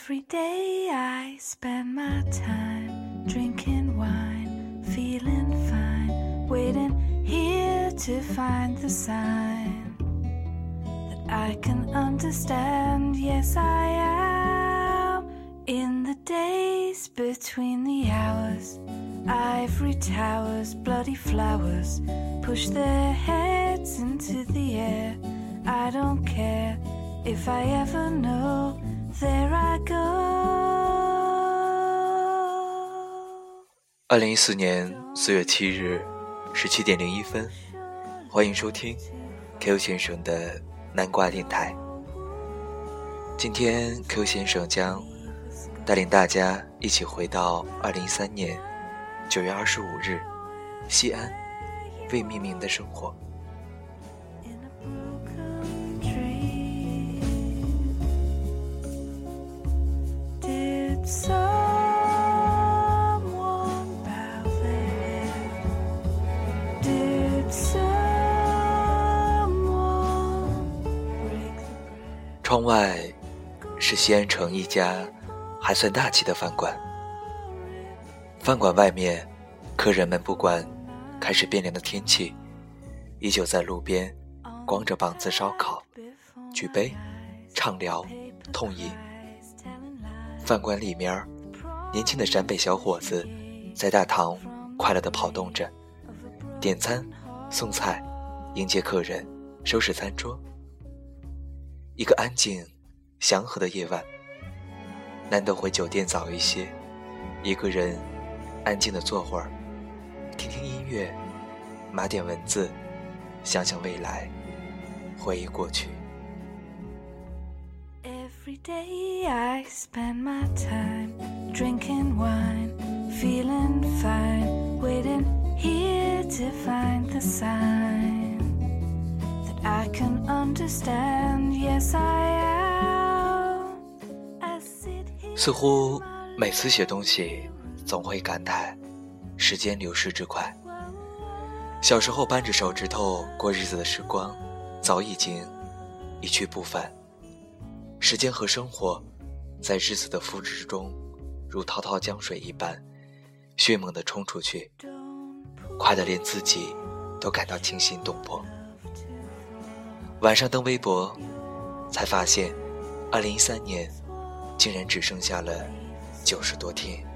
Every day I spend my time drinking wine, feeling fine, waiting here to find the sign that I can understand. Yes, I am in the days between the hours. Ivory towers, bloody flowers push their heads into the air. I don't care if I ever know. There I go. 二零一四年四月七日十七点零一分，欢迎收听 Q 先生的南瓜电台。今天 Q 先生将带领大家一起回到二零一三年九月二十五日，西安未命名的生活。窗外是西安城一家还算大气的饭馆。饭馆外面，客人们不管开始变凉的天气，依旧在路边光着膀子烧烤、举杯、畅聊、痛饮。饭馆里面，年轻的陕北小伙子在大堂快乐地跑动着，点餐、送菜、迎接客人、收拾餐桌。一个安静、祥和的夜晚，难得回酒店早一些，一个人安静的坐会儿，听听音乐，码点文字，想想未来，回忆过去。Every day I spend my time drinking wine, feeling fine, waiting here to find the sign that I can understand. Yes, I am. I sit here. 似乎每次写东西，总会感叹时间流逝之快。小时候扳着手指头过日子的时光，早已经一去不返。时间和生活，在日子的复制中，如滔滔江水一般，迅猛地冲出去，快得连自己都感到惊心动魄。晚上登微博，才发现，二零一三年竟然只剩下了九十多天。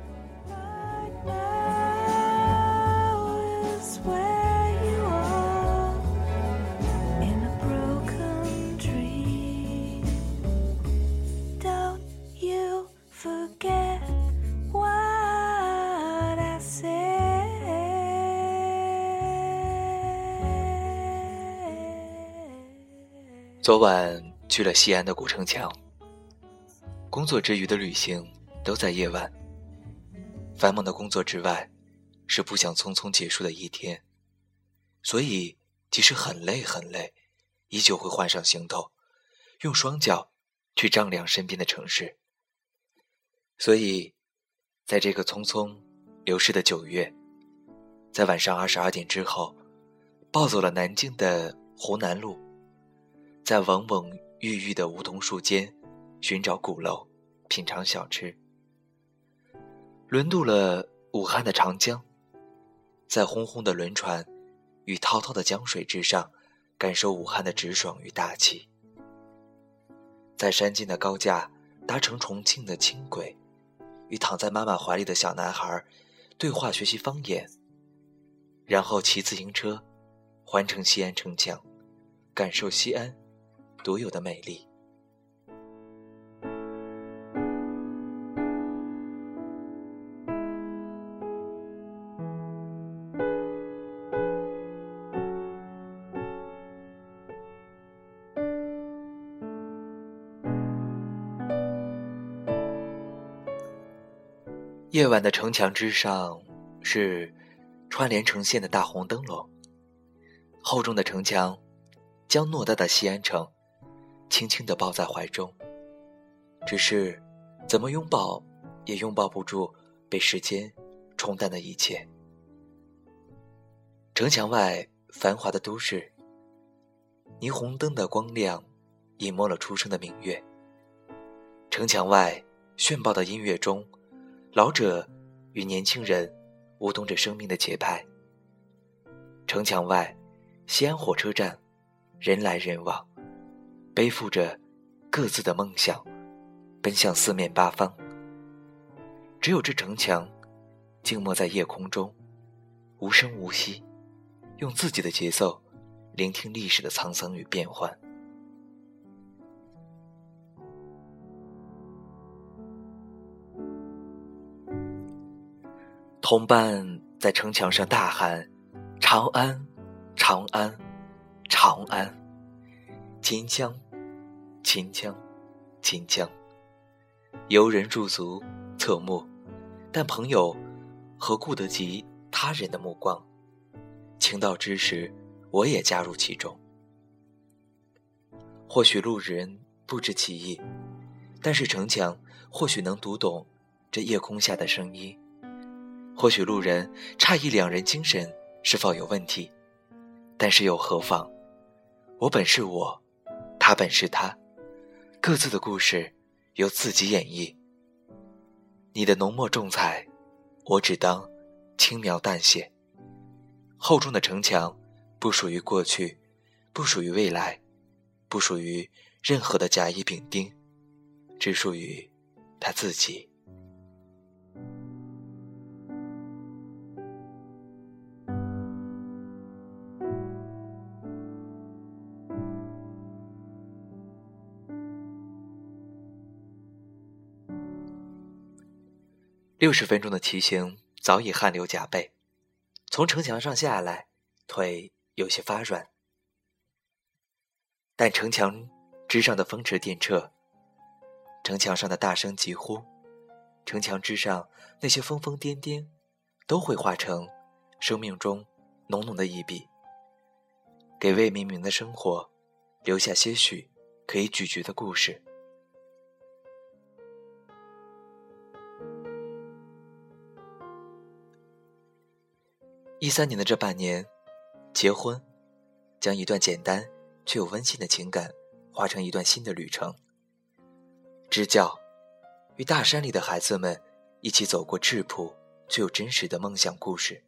昨晚去了西安的古城墙。工作之余的旅行都在夜晚。繁忙的工作之外，是不想匆匆结束的一天，所以即使很累很累，依旧会换上行头，用双脚去丈量身边的城市。所以，在这个匆匆流逝的九月，在晚上二十二点之后，暴走了南京的湖南路。在蓊蓊郁郁的梧桐树间寻找鼓楼，品尝小吃。轮渡了武汉的长江，在轰轰的轮船与滔滔的江水之上，感受武汉的直爽与大气。在山间的高架搭乘重庆的轻轨，与躺在妈妈怀里的小男孩对话学习方言，然后骑自行车环城西安城墙，感受西安独有的美丽。夜晚的城墙之上是串联成线的大红灯笼，厚重的城墙将偌大的西安城轻轻地抱在怀中，只是怎么拥抱也拥抱不住被时间冲淡的一切。城墙外繁华的都市，霓虹灯的光亮隐没了初升的明月。城墙外炫爆的音乐中，老者与年轻人舞动着生命的节拍。城墙外，西安火车站，人来人往，背负着各自的梦想，奔向四面八方。只有这城墙，静默在夜空中，无声无息，用自己的节奏，聆听历史的沧桑与变幻。同伴在城墙上大喊：“长安，长安，长安！秦腔，秦腔，秦腔。”游人驻足，侧目，但朋友何顾得及他人的目光？情到之时，我也加入其中。或许路人不知其意，但是城墙或许能读懂这夜空下的声音。或许路人诧异两人精神是否有问题，但是又何妨？我本是我，他本是他，各自的故事由自己演绎。你的浓墨重彩，我只当轻描淡写。厚重的城墙，不属于过去，不属于未来，不属于任何的甲乙丙丁，只属于他自己。六十分钟的骑行早已汗流浃背，从城墙上下来，腿有些发软。但城墙之上的风驰电掣，城墙上的大声疾呼，城墙之上那些疯疯癫癫，都会化成生命中浓浓的一笔，给未命名的生活留下些许可以咀嚼的故事。一三年的这半年，结婚，将一段简单却又温馨的情感，化成一段新的旅程。支教，与大山里的孩子们一起走过质朴却又真实的梦想故事。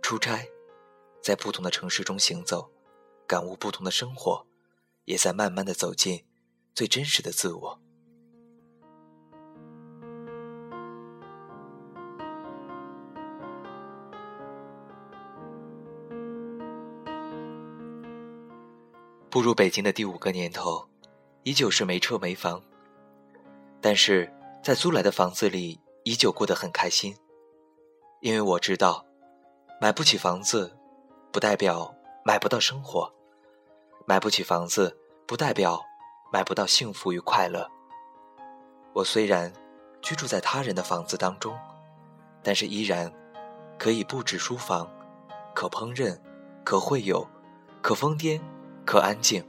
出差，在不同的城市中行走，感悟不同的生活，也在慢慢的走进最真实的自我。步入北京的第五个年头，依旧是没车没房，但是在租来的房子里依旧过得很开心，因为我知道，买不起房子，不代表买不到生活，买不起房子不代表买不到幸福与快乐。我虽然居住在他人的房子当中，但是依然可以布置书房，可烹饪，可会友，可疯癫。可安静，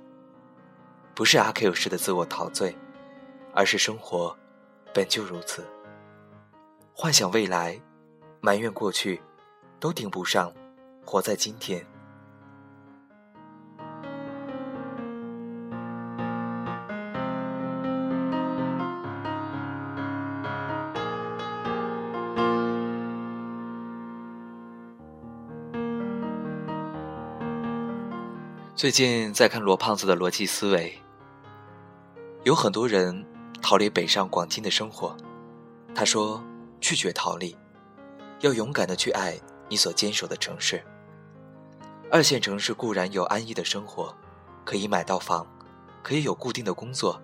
不是阿 Q 式的自我陶醉，而是生活本就如此。幻想未来，埋怨过去，都顶不上活在今天。最近在看罗胖子的逻辑思维，有很多人逃离北上广金的生活。他说：“拒绝逃离，要勇敢的去爱你所坚守的城市。二线城市固然有安逸的生活，可以买到房，可以有固定的工作，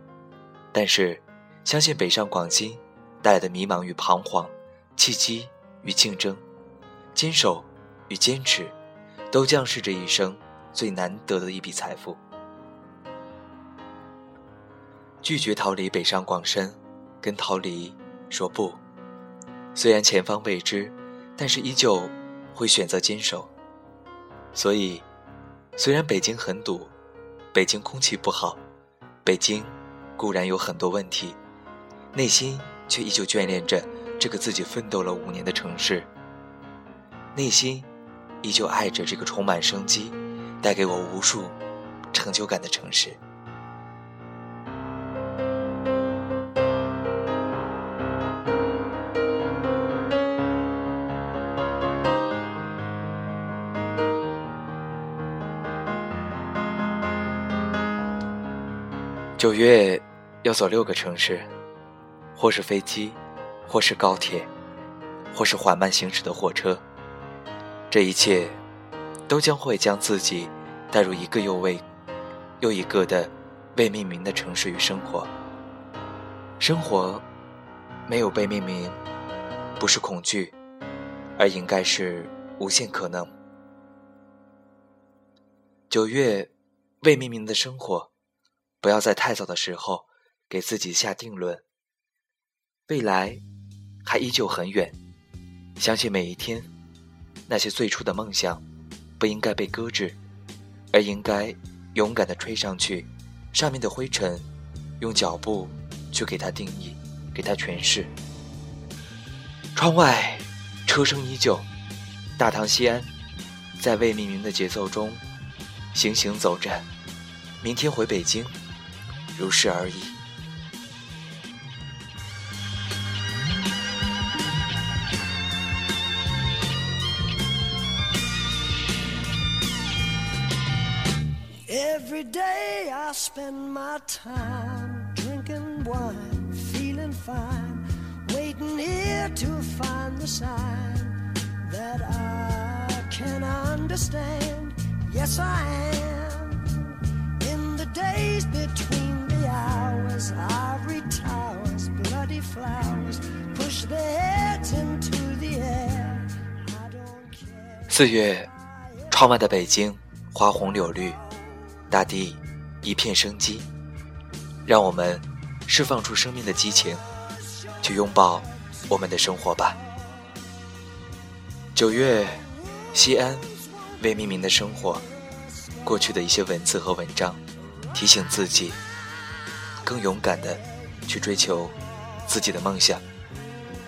但是相信北上广金带来的迷茫与彷徨，契机与竞争，坚守与坚持，都将是这一生。”最难得的一笔财富。拒绝逃离北上广深，跟逃离说不。虽然前方未知，但是依旧会选择坚守。所以，虽然北京很堵，北京空气不好，北京固然有很多问题，内心却依旧眷恋着这个自己奋斗了五年的城市，内心依旧爱着这个充满生机。带给我无数成就感的城市。九月要走六个城市或是飞机或是高铁或是缓慢行驶的火车这一切都将会将自己带入一个又未又一个的未命名的城市与生活。生活没有被命名，不是恐惧，而应该是无限可能。九月未命名的生活。不要在太早的时候给自己下定论。未来还依旧很远，相信每一天，那些最初的梦想不应该被搁置，而应该勇敢地吹上去。上面的灰尘，用脚步去给它定义，给它诠释。窗外车声依旧，大唐西安，在未命名的节奏中行行走着。明天回北京。如是而已。Every day I spend my time drinking wine, feeling fine, waiting here to find the sign that I can understand. Yes, I am in the days between. 四月，窗外的北京，花红柳绿， 大地一片生机。让我们释放出生命的激情，去拥抱我们的生活吧。九月，西安，未命名的生活，过去的一些文字和文章，提醒自己。更勇敢的去追求自己的梦想。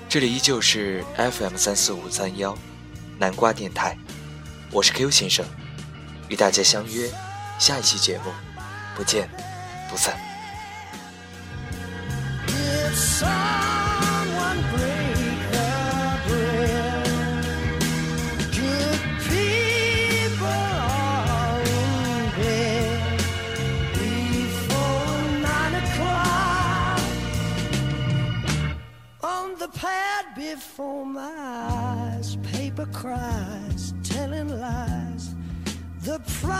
这里依旧是 FM 三四五三幺南瓜电台，我是 Q 先生，与大家相约下一期节目，不见不散。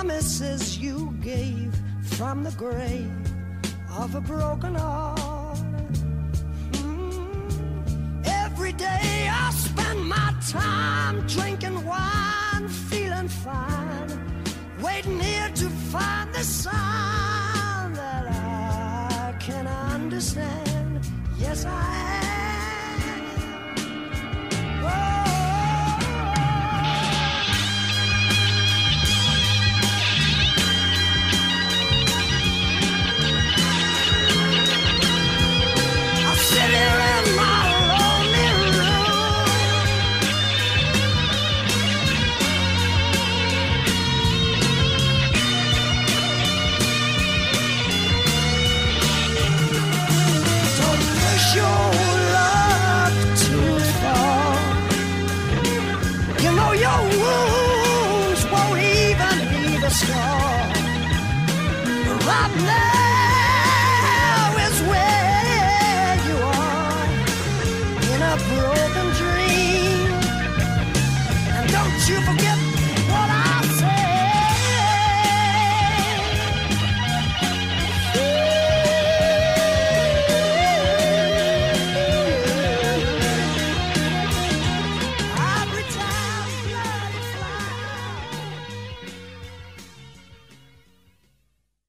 Promises you gave from the grave of a broken heart. Mm. Every day I spend my time drinking wine, feeling fine, waiting here to find the sign that I can understand. Yes, I am.